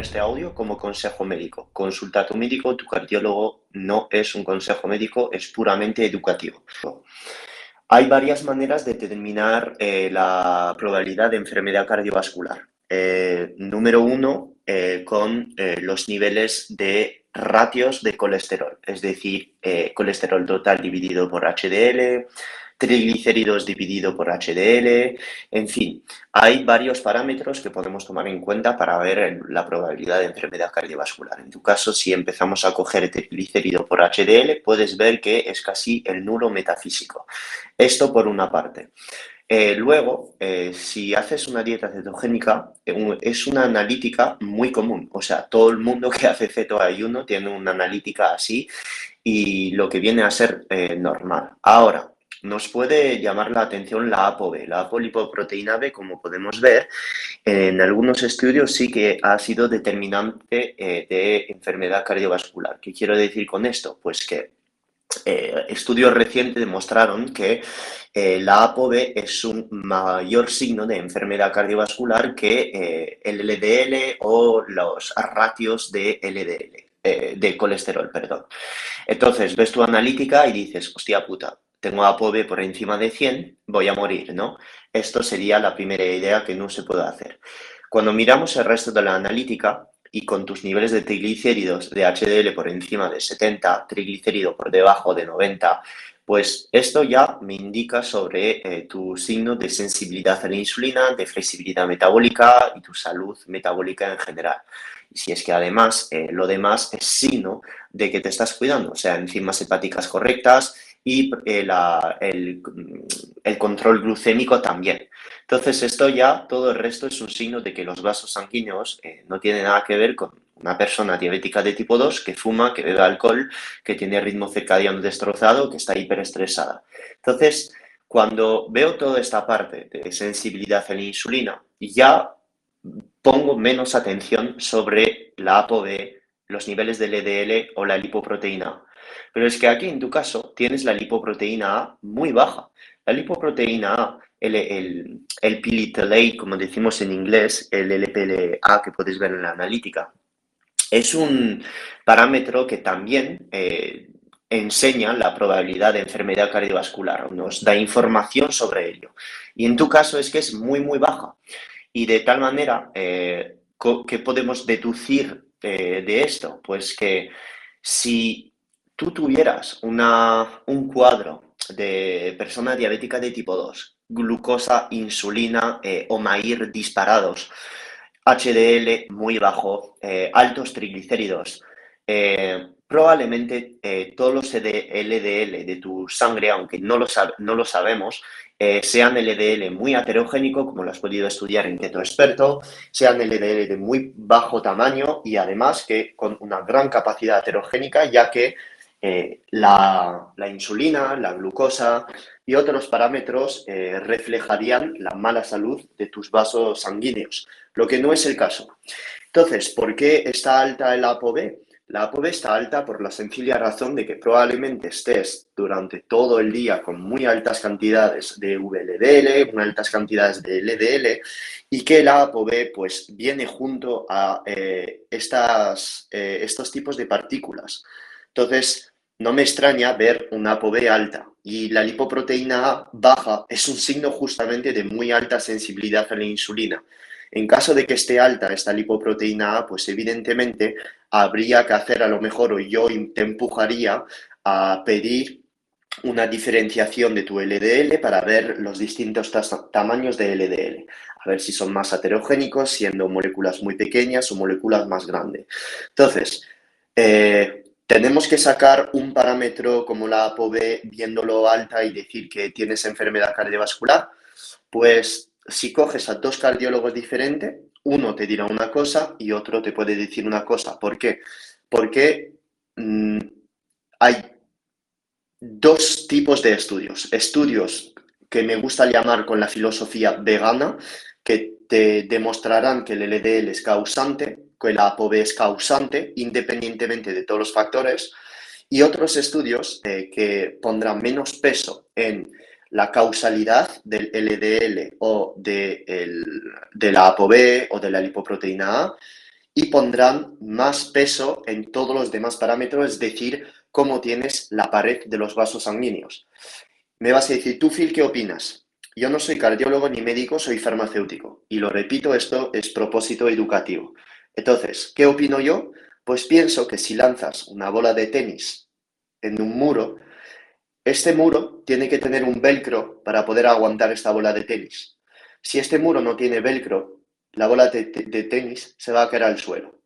Este audio como consejo médico. Consulta a tu médico, tu cardiólogo no es un consejo médico, es puramente educativo. Hay varias maneras de determinar eh, la probabilidad de enfermedad cardiovascular. Eh, número uno, eh, con los niveles de ratios de colesterol, es decir, colesterol total dividido por HDL, triglicéridos dividido por HDL, en fin, hay varios parámetros que podemos tomar en cuenta para ver la probabilidad de enfermedad cardiovascular. En tu caso, si empezamos a coger triglicérido por HDL, puedes ver que es casi el nulo metafísico. Esto por una parte. Eh, luego, eh, si haces una dieta cetogénica, eh, es una analítica muy común. O sea, todo el mundo que hace cetoayuno tiene una analítica así y lo que viene a ser normal. Ahora, nos puede llamar la atención la ApoB. La apolipoproteína B, como podemos ver, en algunos estudios sí que ha sido determinante eh, de enfermedad cardiovascular. ¿Qué quiero decir con esto? Pues que eh, estudios recientes demostraron que eh, la ApoB es un mayor signo de enfermedad cardiovascular que el LDL o los ratios de LDL, de colesterol, perdón. Entonces, ves tu analítica y dices, hostia puta, tengo ApoB por encima de 100, voy a morir, ¿no? Esto sería la primera idea que no se puede hacer. Cuando miramos el resto de la analítica y con tus niveles de triglicéridos de HDL por encima de 70, triglicérido por debajo de 90, pues esto ya me indica sobre eh, tu signo de sensibilidad a la insulina, de flexibilidad metabólica y tu salud metabólica en general. Y si es que además eh, lo demás es signo de que te estás cuidando, o sea, enzimas hepáticas correctas y eh, el, el control glucémico también. Entonces, esto ya, todo el resto es un signo de que los vasos sanguíneos eh, no tienen nada que ver con una persona diabética de tipo 2 que fuma, que bebe alcohol, que tiene ritmo circadiano destrozado, que está hiperestresada. Entonces, cuando veo toda esta parte de sensibilidad a la insulina, ya pongo menos atención sobre la ApoB, los niveles de LDL o la lipoproteína. Pero es que aquí en tu caso tienes la lipoproteína A muy baja. La lipoproteína A, el, el, el pilitalate, como decimos en inglés, el LPLA que puedes ver en la analítica, es un parámetro que también eh, enseña la probabilidad de enfermedad cardiovascular, nos da información sobre ello. Y en tu caso es que es muy, muy baja. Y de tal manera, eh, ¿qué podemos deducir eh, de esto? Pues que si tú tuvieras una, un cuadro de persona diabética de tipo 2, glucosa, insulina eh, o MAIR disparados, HDL muy bajo, eh, altos triglicéridos, eh, probablemente todos los LDL de tu sangre, aunque no lo, no lo sabemos, sean LDL muy heterogénico, como lo has podido estudiar en Keto Experto, sean LDL de muy bajo tamaño y además que con una gran capacidad heterogénica, ya que eh, la, insulina, la glucosa y otros parámetros eh, reflejarían la mala salud de tus vasos sanguíneos, lo que no es el caso. Entonces, ¿por qué está alta el ApoB? La ApoB está alta por la sencilla razón de que probablemente estés durante todo el día con muy altas cantidades de VLDL, muy altas cantidades de LDL y que la ApoB pues viene junto a eh, estas, estos tipos de partículas. Entonces, no me extraña ver una ApoB alta y la lipoproteína A baja es un signo justamente de muy alta sensibilidad a la insulina. En caso de que esté alta esta lipoproteína A, pues evidentemente habría que hacer a lo mejor, o yo te empujaría a pedir una diferenciación de tu LDL para ver los distintos tamaños de LDL. A ver si son más heterogénicos, siendo moléculas muy pequeñas o moléculas más grandes. Entonces, eh, tenemos que sacar un parámetro como la ApoB viéndolo alta y decir que tienes enfermedad cardiovascular. Pues si coges a dos cardiólogos diferentes, uno te dirá una cosa y otro te puede decir una cosa. ¿Por qué? Porque mm, hay dos tipos de estudios. Estudios que me gusta llamar con la filosofía vegana, que te demostrarán que el LDL es causante, que la ApoB es causante, independientemente de todos los factores, y otros estudios eh, que pondrán menos peso en la causalidad del LDL o de, de la ApoB o de la lipoproteína A y pondrán más peso en todos los demás parámetros, es decir, cómo tienes la pared de los vasos sanguíneos. Me vas a decir, tú, Phil, ¿qué opinas? Yo no soy cardiólogo ni médico, soy farmacéutico. Y lo repito, esto es propósito educativo. Entonces, ¿qué opino yo? Pues pienso que si lanzas una bola de tenis en un muro, este muro tiene que tener un velcro para poder aguantar esta bola de tenis. Si este muro no tiene velcro, la bola de, tenis se va a caer al suelo.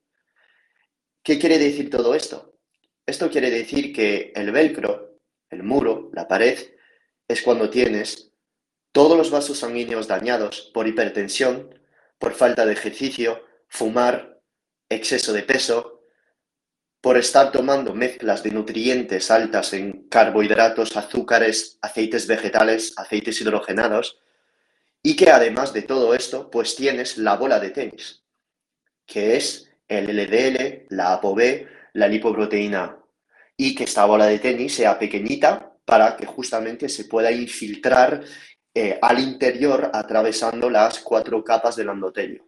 ¿Qué quiere decir todo esto? Esto quiere decir que el velcro, el muro, la pared, es cuando tienes todos los vasos sanguíneos dañados por hipertensión, por falta de ejercicio, fumar, exceso de peso, por estar tomando mezclas de nutrientes altas en carbohidratos, azúcares, aceites vegetales, aceites hidrogenados, y que además de todo esto, pues tienes la bola de tenis, que es el LDL, la ApoB, la lipoproteína, y que esta bola de tenis sea pequeñita para que justamente se pueda infiltrar eh, al interior atravesando las cuatro capas del endotelio.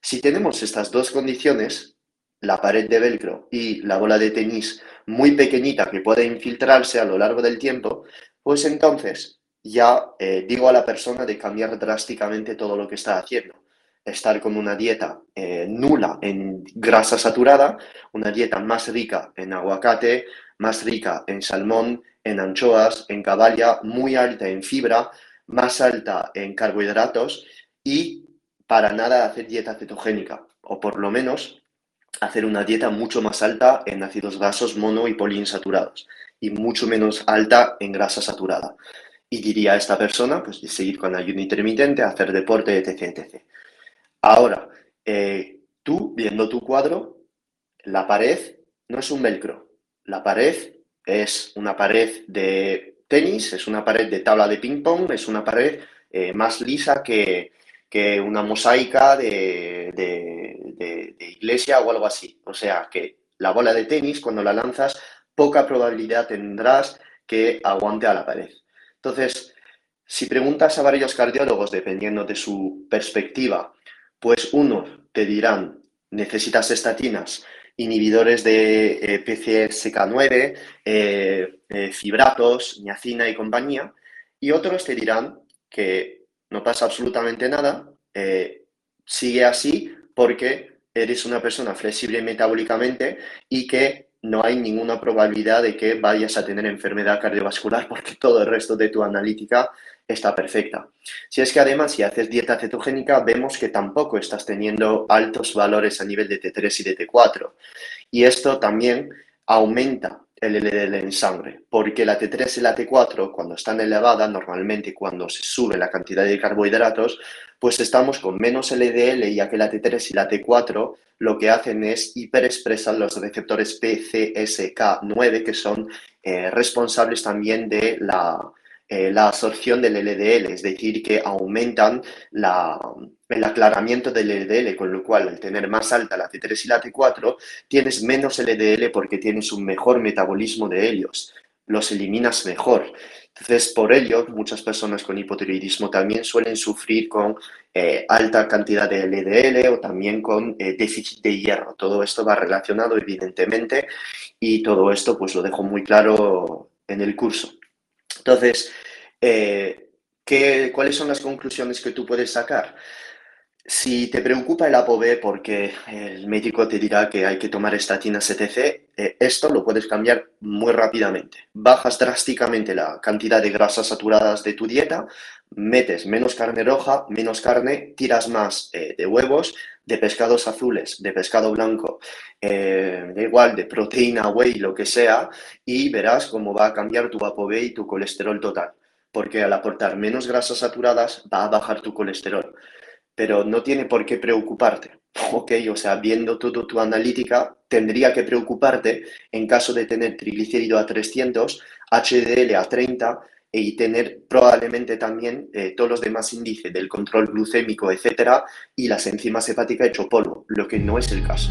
Si tenemos estas dos condiciones, la pared de velcro y la bola de tenis muy pequeñita que puede infiltrarse a lo largo del tiempo, pues entonces ya eh, digo a la persona de cambiar drásticamente todo lo que está haciendo. Estar con una dieta eh, nula en grasa saturada, una dieta más rica en aguacate, más rica en salmón, en anchoas, en caballa, muy alta en fibra, más alta en carbohidratos y para nada hacer dieta cetogénica, o por lo menos hacer una dieta mucho más alta en ácidos grasos mono y poliinsaturados y mucho menos alta en grasa saturada. Y diría a esta persona, pues, seguir con ayuno intermitente, hacer deporte, etc. etc. Ahora, eh, tú, viendo tu cuadro, la pared no es un velcro. La pared es una pared de tenis, es una pared de tabla de ping-pong, es una pared eh, más lisa que, que una mosaica de, iglesia o algo así. O sea que la bola de tenis, cuando la lanzas, poca probabilidad tendrás que aguante a la pared. Entonces, si preguntas a varios cardiólogos, dependiendo de su perspectiva, pues uno te dirán, necesitas estatinas, inhibidores de eh, PCSK9, eh, eh, fibratos, niacina y compañía, y otros te dirán que no pasa absolutamente nada, eh, sigue así porque eres una persona flexible metabólicamente y que no hay ninguna probabilidad de que vayas a tener enfermedad cardiovascular porque todo el resto de tu analítica está perfecta. Si es que además si haces dieta cetogénica vemos que tampoco estás teniendo altos valores a nivel de T3 y de T4 y esto también aumenta el LDL en sangre, porque la T3 y la T4, cuando están elevadas, normalmente cuando se sube la cantidad de carbohidratos, pues estamos con menos LDL, ya que la T3 y la T4 lo que hacen es hiperexpresar los receptores PCSK9, que son eh, responsables también de la, eh, la absorción del LDL, es decir, que aumentan el aclaramiento del LDL, con lo cual al tener más alta la T3 y la T4, tienes menos LDL porque tienes un mejor metabolismo de helios, los eliminas mejor. Entonces, por ello, muchas personas con hipotiroidismo también suelen sufrir con eh, alta cantidad de LDL o también con eh, déficit de hierro. Todo esto va relacionado, evidentemente, y todo esto pues lo dejo muy claro en el curso. Entonces, eh, ¿cuáles son las conclusiones que tú puedes sacar? Si te preocupa el ApoB porque el médico te dirá que hay que tomar estatinas etc., eh, esto lo puedes cambiar muy rápidamente. Bajas drásticamente la cantidad de grasas saturadas de tu dieta, metes menos carne roja, menos carne, tiras más eh, de huevos, de pescados azules, de pescado blanco, eh, igual, de proteína, whey, lo que sea, y verás cómo va a cambiar tu ApoB y tu colesterol total. Porque al aportar menos grasas saturadas va a bajar tu colesterol. Pero no tiene por qué preocuparte. Ok, o sea, viendo toda tu analítica, tendría que preocuparte en caso de tener triglicérido a 300, HDL a 30 y tener probablemente también eh, todos los demás índices del control glucémico, etcétera, y las enzimas hepáticas hecho polvo, lo que no es el caso.